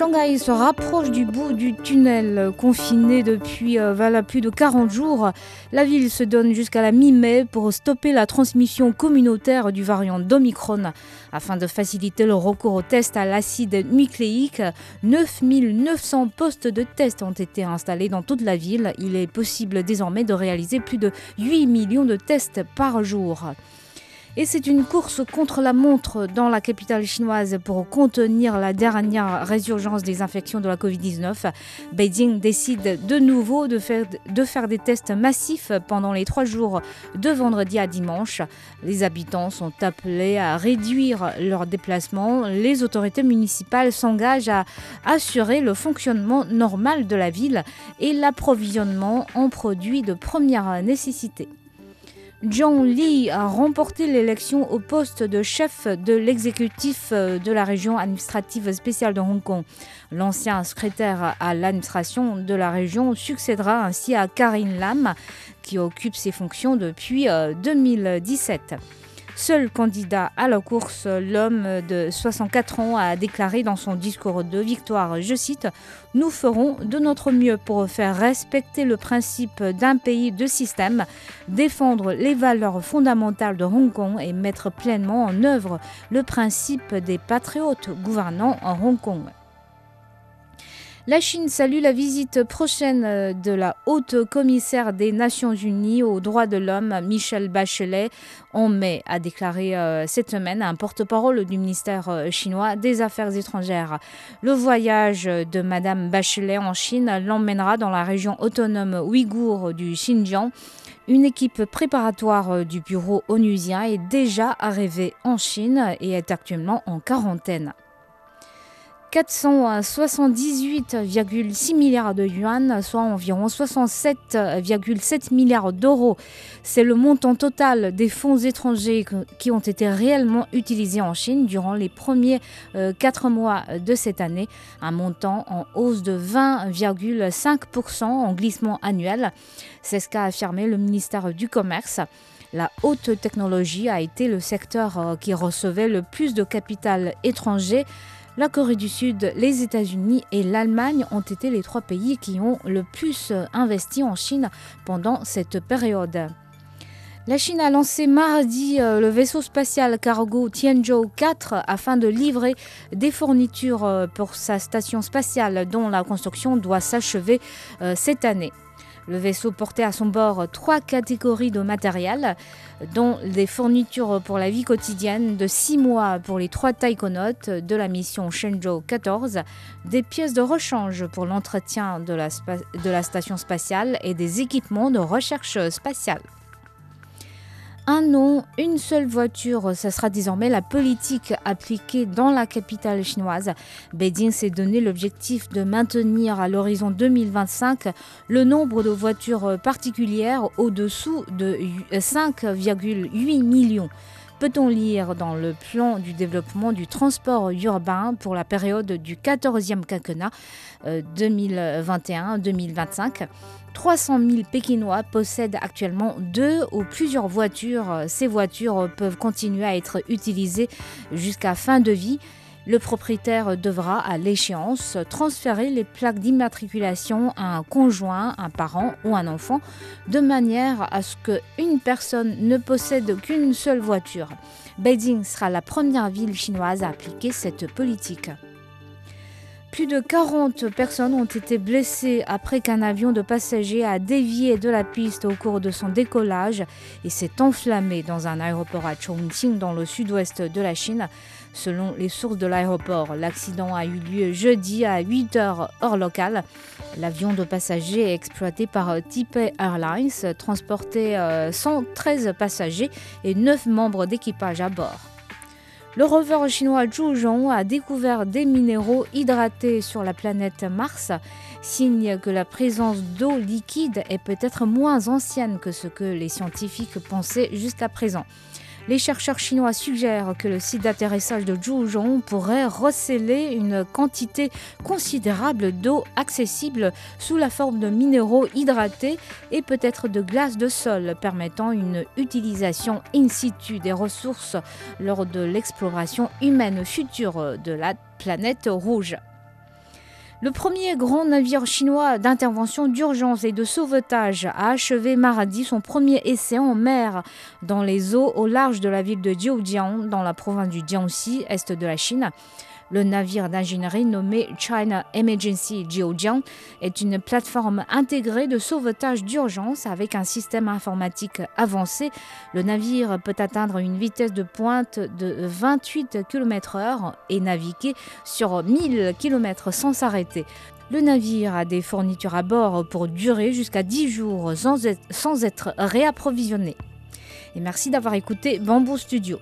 Shanghai se rapproche du bout du tunnel. Confiné depuis euh, plus de 40 jours, la ville se donne jusqu'à la mi-mai pour stopper la transmission communautaire du variant d'Omicron. Afin de faciliter le recours au test à l'acide nucléique, 9900 postes de test ont été installés dans toute la ville. Il est possible désormais de réaliser plus de 8 millions de tests par jour. Et c'est une course contre la montre dans la capitale chinoise pour contenir la dernière résurgence des infections de la Covid-19. Beijing décide de nouveau de faire, de faire des tests massifs pendant les trois jours de vendredi à dimanche. Les habitants sont appelés à réduire leurs déplacements. Les autorités municipales s'engagent à assurer le fonctionnement normal de la ville et l'approvisionnement en produits de première nécessité. John Lee a remporté l'élection au poste de chef de l'exécutif de la région administrative spéciale de Hong Kong. L'ancien secrétaire à l'administration de la région succédera ainsi à Karine Lam, qui occupe ses fonctions depuis 2017. Seul candidat à la course, l'homme de 64 ans a déclaré dans son discours de victoire, je cite, Nous ferons de notre mieux pour faire respecter le principe d'un pays de système, défendre les valeurs fondamentales de Hong Kong et mettre pleinement en œuvre le principe des patriotes gouvernant en Hong Kong. La Chine salue la visite prochaine de la haute commissaire des Nations Unies aux droits de l'homme, Michelle Bachelet, en mai, a déclaré euh, cette semaine un porte-parole du ministère euh, chinois des Affaires étrangères. Le voyage de Madame Bachelet en Chine l'emmènera dans la région autonome ouïghour du Xinjiang. Une équipe préparatoire du bureau onusien est déjà arrivée en Chine et est actuellement en quarantaine. 478,6 milliards de yuan, soit environ 67,7 milliards d'euros. C'est le montant total des fonds étrangers qui ont été réellement utilisés en Chine durant les premiers euh, quatre mois de cette année, un montant en hausse de 20,5% en glissement annuel. C'est ce qu'a affirmé le ministère du Commerce. La haute technologie a été le secteur qui recevait le plus de capital étranger. La Corée du Sud, les États-Unis et l'Allemagne ont été les trois pays qui ont le plus investi en Chine pendant cette période. La Chine a lancé mardi le vaisseau spatial cargo Tianzhou 4 afin de livrer des fournitures pour sa station spatiale dont la construction doit s'achever cette année. Le vaisseau portait à son bord trois catégories de matériel, dont des fournitures pour la vie quotidienne de six mois pour les trois taïkonautes de la mission Shenzhou 14, des pièces de rechange pour l'entretien de, de la station spatiale et des équipements de recherche spatiale. Un nom, une seule voiture, ce sera désormais la politique appliquée dans la capitale chinoise. Beijing s'est donné l'objectif de maintenir à l'horizon 2025 le nombre de voitures particulières au-dessous de 5,8 millions peut-on lire dans le plan du développement du transport urbain pour la période du 14e quinquennat euh, 2021-2025. 300 000 Pékinois possèdent actuellement deux ou plusieurs voitures. Ces voitures peuvent continuer à être utilisées jusqu'à fin de vie. Le propriétaire devra, à l'échéance, transférer les plaques d'immatriculation à un conjoint, un parent ou un enfant, de manière à ce qu'une personne ne possède qu'une seule voiture. Beijing sera la première ville chinoise à appliquer cette politique. Plus de 40 personnes ont été blessées après qu'un avion de passagers a dévié de la piste au cours de son décollage et s'est enflammé dans un aéroport à Chongqing dans le sud-ouest de la Chine. Selon les sources de l'aéroport, l'accident a eu lieu jeudi à 8 h heure locale. L'avion de passagers exploité par Taipei Airlines transportait 113 passagers et 9 membres d'équipage à bord. Le rover chinois Zhuzhong a découvert des minéraux hydratés sur la planète Mars, signe que la présence d'eau liquide est peut-être moins ancienne que ce que les scientifiques pensaient jusqu'à présent. Les chercheurs chinois suggèrent que le site d'atterrissage de Zhuzhong pourrait receler une quantité considérable d'eau accessible sous la forme de minéraux hydratés et peut-être de glace de sol, permettant une utilisation in situ des ressources lors de l'exploration humaine future de la planète rouge. Le premier grand navire chinois d'intervention d'urgence et de sauvetage a achevé mardi son premier essai en mer dans les eaux au large de la ville de Jiujiang, dans la province du Jiangxi, est de la Chine. Le navire d'ingénierie nommé China Emergency Jiujiang est une plateforme intégrée de sauvetage d'urgence avec un système informatique avancé. Le navire peut atteindre une vitesse de pointe de 28 km/h et naviguer sur 1000 km sans s'arrêter. Le navire a des fournitures à bord pour durer jusqu'à 10 jours sans être, sans être réapprovisionné. Et merci d'avoir écouté Bamboo Studio.